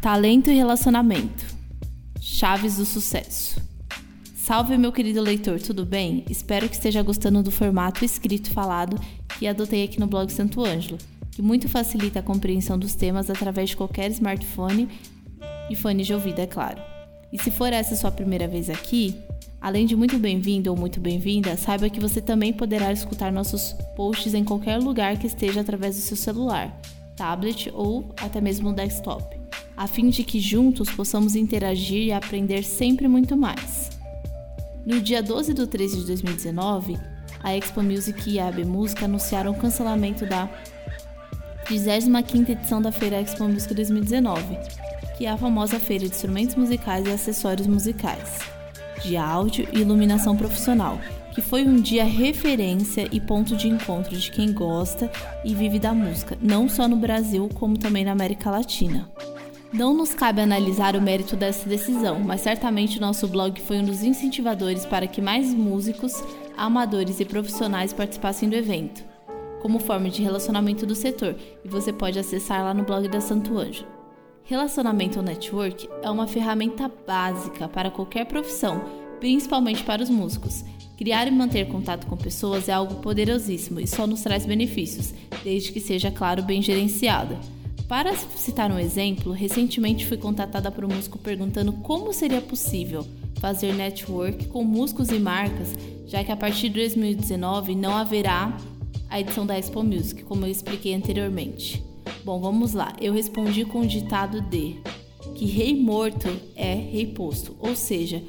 Talento e relacionamento. Chaves do sucesso. Salve, meu querido leitor, tudo bem? Espero que esteja gostando do formato escrito falado que adotei aqui no blog Santo Ângelo, que muito facilita a compreensão dos temas através de qualquer smartphone e fone de ouvido, é claro. E se for essa sua primeira vez aqui, além de muito bem-vindo ou muito bem-vinda, saiba que você também poderá escutar nossos posts em qualquer lugar que esteja através do seu celular, tablet ou até mesmo desktop, a fim de que juntos possamos interagir e aprender sempre muito mais. No dia 12 de 13 de 2019, a Expo Music e a AB Música anunciaram o cancelamento da 25ª edição da Feira Expo Music 2019, que é a famosa feira de instrumentos musicais e acessórios musicais, de áudio e iluminação profissional, que foi um dia referência e ponto de encontro de quem gosta e vive da música, não só no Brasil, como também na América Latina. Não nos cabe analisar o mérito dessa decisão, mas certamente o nosso blog foi um dos incentivadores para que mais músicos, amadores e profissionais participassem do evento, como forma de relacionamento do setor, e você pode acessar lá no blog da Santo Anjo. Relacionamento ou network é uma ferramenta básica para qualquer profissão, principalmente para os músicos. Criar e manter contato com pessoas é algo poderosíssimo e só nos traz benefícios, desde que seja, claro, bem gerenciado. Para citar um exemplo, recentemente fui contatada por um músico perguntando como seria possível fazer network com músicos e marcas, já que a partir de 2019 não haverá a edição da Expo Music, como eu expliquei anteriormente. Bom, vamos lá. Eu respondi com o ditado de que rei morto é rei posto, ou seja,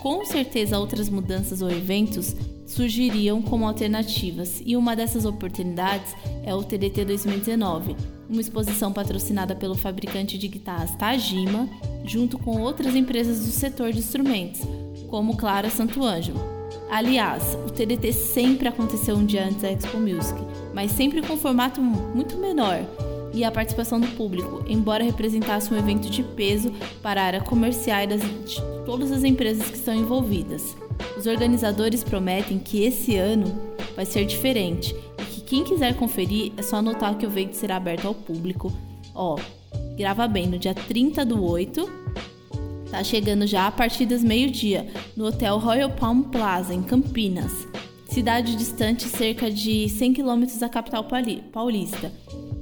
com certeza outras mudanças ou eventos surgiriam como alternativas, e uma dessas oportunidades é o TDT 2019, uma exposição patrocinada pelo fabricante de guitarras Tajima, junto com outras empresas do setor de instrumentos, como Clara Santo Ângelo. Aliás, o TDT sempre aconteceu um dia antes da Expo Music, mas sempre com formato muito menor, e a participação do público, embora representasse um evento de peso para a área comercial e das, de todas as empresas que estão envolvidas. Os organizadores prometem que esse ano vai ser diferente e que quem quiser conferir é só anotar que o evento será aberto ao público. Ó, grava bem, no dia 30 do 8, tá chegando já a partir das meio-dia, no Hotel Royal Palm Plaza, em Campinas, cidade distante cerca de 100 quilômetros da capital paulista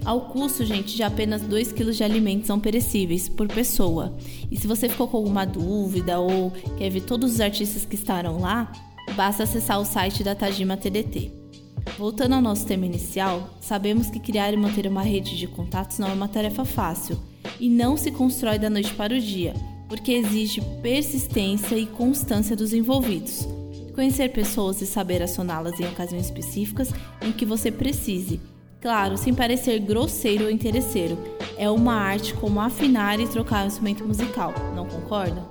ao custo, gente, de apenas 2 kg de alimentos não perecíveis por pessoa. E se você ficou com alguma dúvida ou quer ver todos os artistas que estarão lá, basta acessar o site da Tajima TDT. Voltando ao nosso tema inicial, sabemos que criar e manter uma rede de contatos não é uma tarefa fácil e não se constrói da noite para o dia, porque exige persistência e constância dos envolvidos. Conhecer pessoas e saber acioná-las em ocasiões específicas em que você precise Claro, sem parecer grosseiro ou interesseiro. É uma arte como afinar e trocar um instrumento musical, não concorda?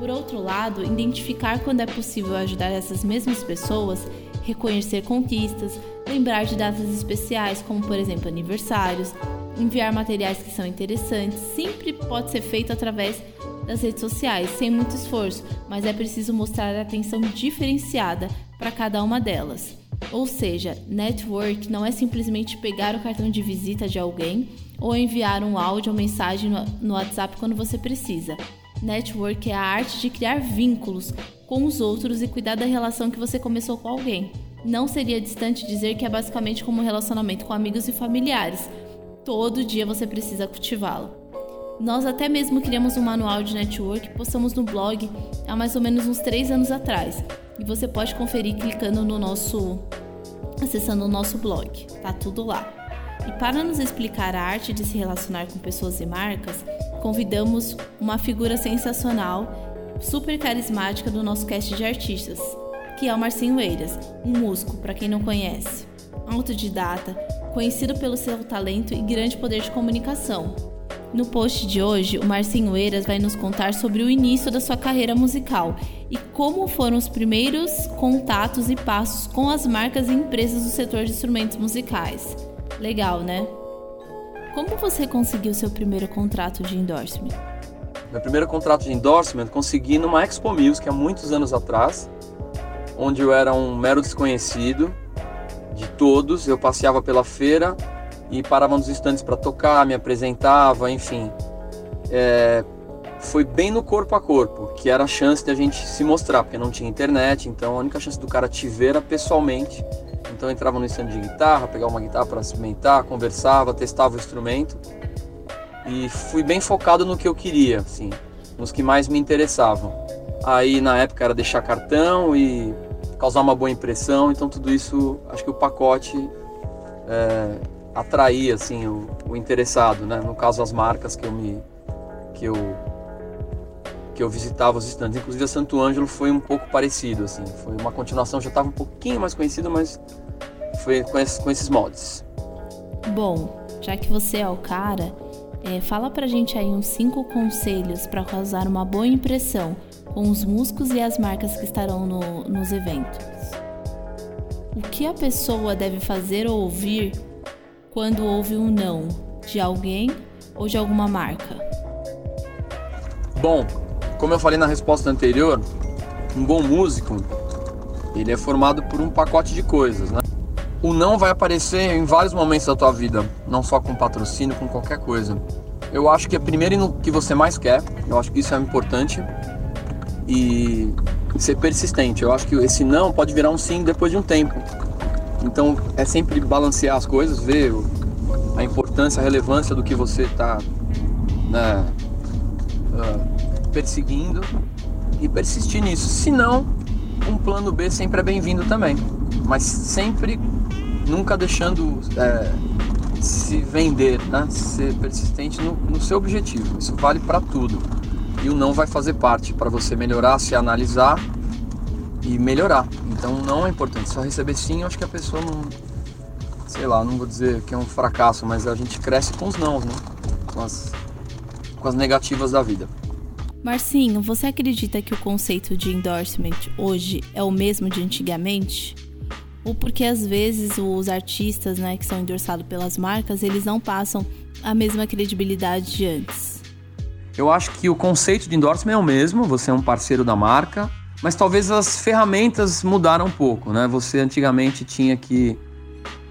Por outro lado, identificar quando é possível ajudar essas mesmas pessoas, reconhecer conquistas, lembrar de datas especiais, como por exemplo aniversários, enviar materiais que são interessantes, sempre pode ser feito através das redes sociais, sem muito esforço, mas é preciso mostrar atenção diferenciada para cada uma delas. Ou seja, network não é simplesmente pegar o cartão de visita de alguém ou enviar um áudio ou mensagem no WhatsApp quando você precisa. Network é a arte de criar vínculos com os outros e cuidar da relação que você começou com alguém. Não seria distante dizer que é basicamente como um relacionamento com amigos e familiares. Todo dia você precisa cultivá-lo. Nós até mesmo criamos um manual de network que postamos no blog há mais ou menos uns 3 anos atrás. E você pode conferir clicando no nosso acessando o nosso blog. Tá tudo lá. E para nos explicar a arte de se relacionar com pessoas e marcas, convidamos uma figura sensacional, super carismática do nosso cast de artistas, que é o Marcinho Eiras, um músico, para quem não conhece, autodidata, conhecido pelo seu talento e grande poder de comunicação. No post de hoje, o Marcinho Eiras vai nos contar sobre o início da sua carreira musical e como foram os primeiros contatos e passos com as marcas e empresas do setor de instrumentos musicais. Legal, né? Como você conseguiu seu primeiro contrato de endorsement? Meu primeiro contrato de endorsement consegui numa Expo Music há muitos anos atrás, onde eu era um mero desconhecido de todos. Eu passeava pela feira e parava nos estantes para tocar, me apresentava, enfim. é, foi bem no corpo a corpo, que era a chance de a gente se mostrar, porque não tinha internet, então a única chance do cara te ver era pessoalmente. Então eu entrava no stand de guitarra, pegava uma guitarra para experimentar, conversava, testava o instrumento e fui bem focado no que eu queria, assim, nos que mais me interessavam. Aí na época era deixar cartão e causar uma boa impressão, então tudo isso, acho que o pacote é, atraía assim o, o, interessado, né? No caso as marcas que eu me que eu que eu visitava os estandes, inclusive a Santo Ângelo foi um pouco parecido assim, foi uma continuação, já estava um pouquinho mais conhecida, mas foi com esses, com esses. Bom, já que você é o cara, é, fala pra gente aí uns cinco conselhos para causar uma boa impressão com os músicos e as marcas que estarão no, nos eventos. O que a pessoa deve fazer ou ouvir quando ouve um não de alguém ou de alguma marca? Bom, como eu falei na resposta anterior, um bom músico ele é formado por um pacote de coisas, né? O não vai aparecer em vários momentos da tua vida, não só com patrocínio, com qualquer coisa. Eu acho que é primeiro no que você mais quer, eu acho que isso é importante e ser persistente. Eu acho que esse não pode virar um sim depois de um tempo. Então é sempre balancear as coisas, ver a importância, a relevância do que você está né, uh, perseguindo e persistir nisso. Se não, um plano B sempre é bem-vindo também, mas sempre nunca deixando é, se vender, né? ser persistente no, no seu objetivo. Isso vale para tudo. E o não vai fazer parte para você melhorar, se analisar e melhorar. Então não é importante. Só receber sim, eu acho que a pessoa não. Sei lá, não vou dizer que é um fracasso, mas a gente cresce com os não, né? Com as, com as negativas da vida. Marcinho, você acredita que o conceito de endorsement hoje é o mesmo de antigamente? Ou porque às vezes os artistas, né, que são endorsados pelas marcas, eles não passam a mesma credibilidade de antes? Eu acho que o conceito de endorsement é o mesmo, você é um parceiro da marca, mas talvez as ferramentas mudaram um pouco, né? Você antigamente tinha que,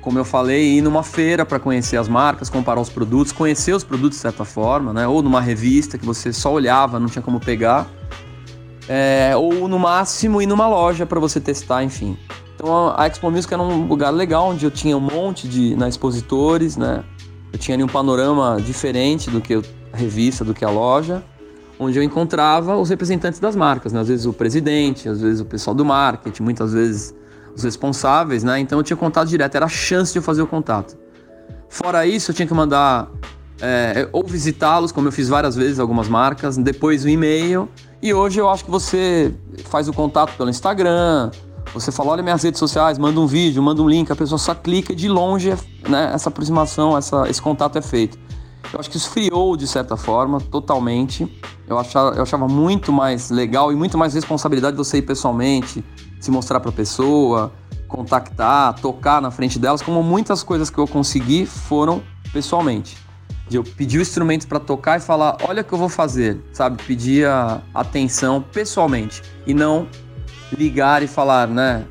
como eu falei, ir numa feira para conhecer as marcas, comparar os produtos, conhecer os produtos de certa forma, né? Ou numa revista que você só olhava, não tinha como pegar. É, ou no máximo ir numa loja para você testar, enfim. Então a Expo Music era um lugar legal onde eu tinha um monte de na expositores, né? Eu tinha ali um panorama diferente do que a revista, do que a loja onde eu encontrava os representantes das marcas, né? às vezes o presidente, às vezes o pessoal do marketing, muitas vezes os responsáveis, né? Então eu tinha contato direto, era a chance de eu fazer o contato. Fora isso, eu tinha que mandar é, ou visitá-los, como eu fiz várias vezes algumas marcas, depois o e-mail. E hoje eu acho que você faz o contato pelo Instagram, você fala, olha minhas redes sociais, manda um vídeo, manda um link, a pessoa só clica e de longe né, essa aproximação, essa, esse contato é feito. Eu acho que esfriou de certa forma, totalmente. Eu achava, eu achava muito mais legal e muito mais responsabilidade você ir pessoalmente, se mostrar para a pessoa, contactar, tocar na frente delas, como muitas coisas que eu consegui foram pessoalmente. De eu pedir o instrumento para tocar e falar, olha o que eu vou fazer, sabe? Pedir a atenção pessoalmente e não ligar e falar, né?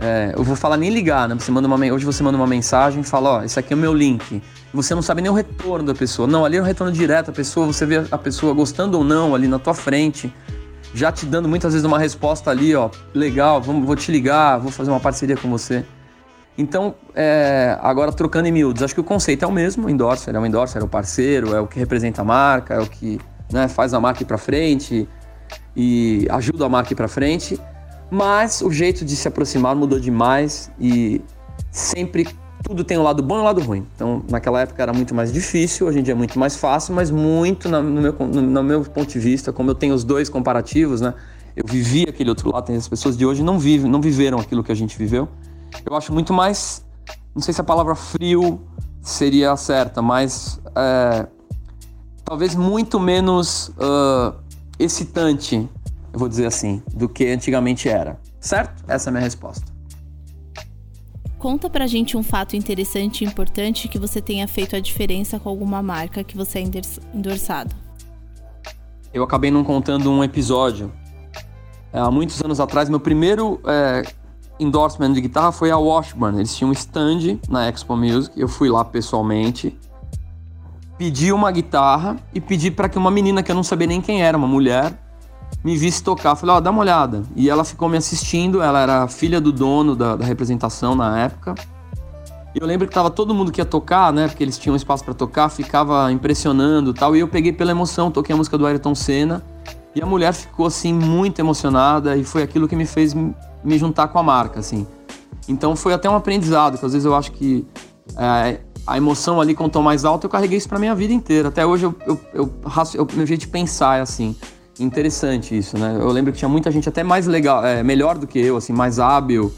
É, eu vou falar nem ligar, né? Você manda uma, hoje você manda uma mensagem e fala, ó, esse aqui é o meu link você não sabe nem o retorno da pessoa. Não, ali é o retorno direto, a pessoa, você vê a pessoa gostando ou não ali na tua frente, já te dando muitas vezes uma resposta ali, ó, legal, vamos, vou te ligar, vou fazer uma parceria com você. Então, é, agora trocando em miúdos, acho que o conceito é o mesmo, endorser, é o endorser, é o parceiro, é o que representa a marca, é o que né, faz a marca ir para frente e ajuda a marca ir para frente, mas o jeito de se aproximar mudou demais e sempre tudo tem um lado bom e um lado ruim. Então, naquela época era muito mais difícil, hoje em dia é muito mais fácil, mas muito, no meu, no, no meu ponto de vista, como eu tenho os dois comparativos, né? Eu vivi aquele outro lado, as pessoas de hoje não vivem, não viveram aquilo que a gente viveu. Eu acho muito mais, não sei se a palavra frio seria certa, mas é, talvez muito menos uh, excitante, eu vou dizer assim, do que antigamente era. Certo? Essa é a minha resposta. Conta pra gente um fato interessante e importante que você tenha feito a diferença com alguma marca que você é endossado. Eu acabei não contando um episódio. É, há muitos anos atrás, meu primeiro é, endorsement de guitarra foi a Washburn. Eles tinham um stand na Expo Music. Eu fui lá pessoalmente. pedi uma guitarra e pedi para que uma menina que eu não sabia nem quem era, uma mulher, me visse tocar. Falei, ó, oh, dá uma olhada. E ela ficou me assistindo, ela era filha do dono da, da representação na época. Eu lembro que tava todo mundo que ia tocar, né? Porque eles tinham espaço para tocar, ficava impressionando tal. E eu peguei pela emoção, toquei a música do Ayrton Senna. E a mulher ficou, assim, muito emocionada. E foi aquilo que me fez me juntar com a marca, assim. Então foi até um aprendizado, que às vezes eu acho que é, a emoção ali tom mais alto, eu carreguei isso pra minha vida inteira. Até hoje eu, eu, eu, eu meu jeito de pensar é assim. Interessante isso, né? Eu lembro que tinha muita gente até mais legal, é, melhor do que eu, assim, mais hábil,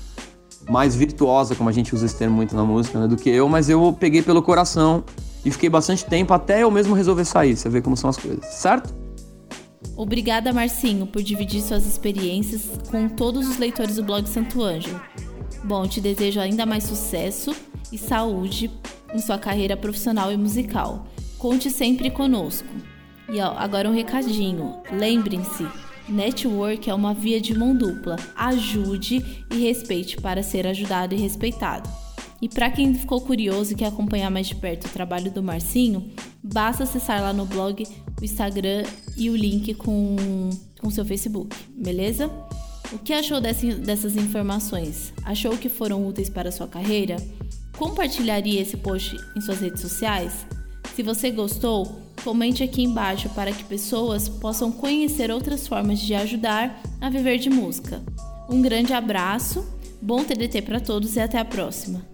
mais virtuosa, como a gente usa esse termo muito na música, né, do que eu, mas eu peguei pelo coração e fiquei bastante tempo até eu mesmo resolver sair. Você vê como são as coisas, certo? Obrigada, Marcinho, por dividir suas experiências com todos os leitores do blog Santo Ângelo. Bom, te desejo ainda mais sucesso e saúde em sua carreira profissional e musical. Conte sempre conosco. E ó, agora um recadinho. Lembrem-se, network é uma via de mão dupla. Ajude e respeite para ser ajudado e respeitado. E para quem ficou curioso e quer acompanhar mais de perto o trabalho do Marcinho, basta acessar lá no blog, o Instagram e o link com o seu Facebook, beleza? O que achou dessas informações? Achou que foram úteis para a sua carreira? Compartilharia esse post em suas redes sociais? Se você gostou, comente aqui embaixo para que pessoas possam conhecer outras formas de ajudar a viver de música. Um grande abraço, bom TDT para todos e até a próxima!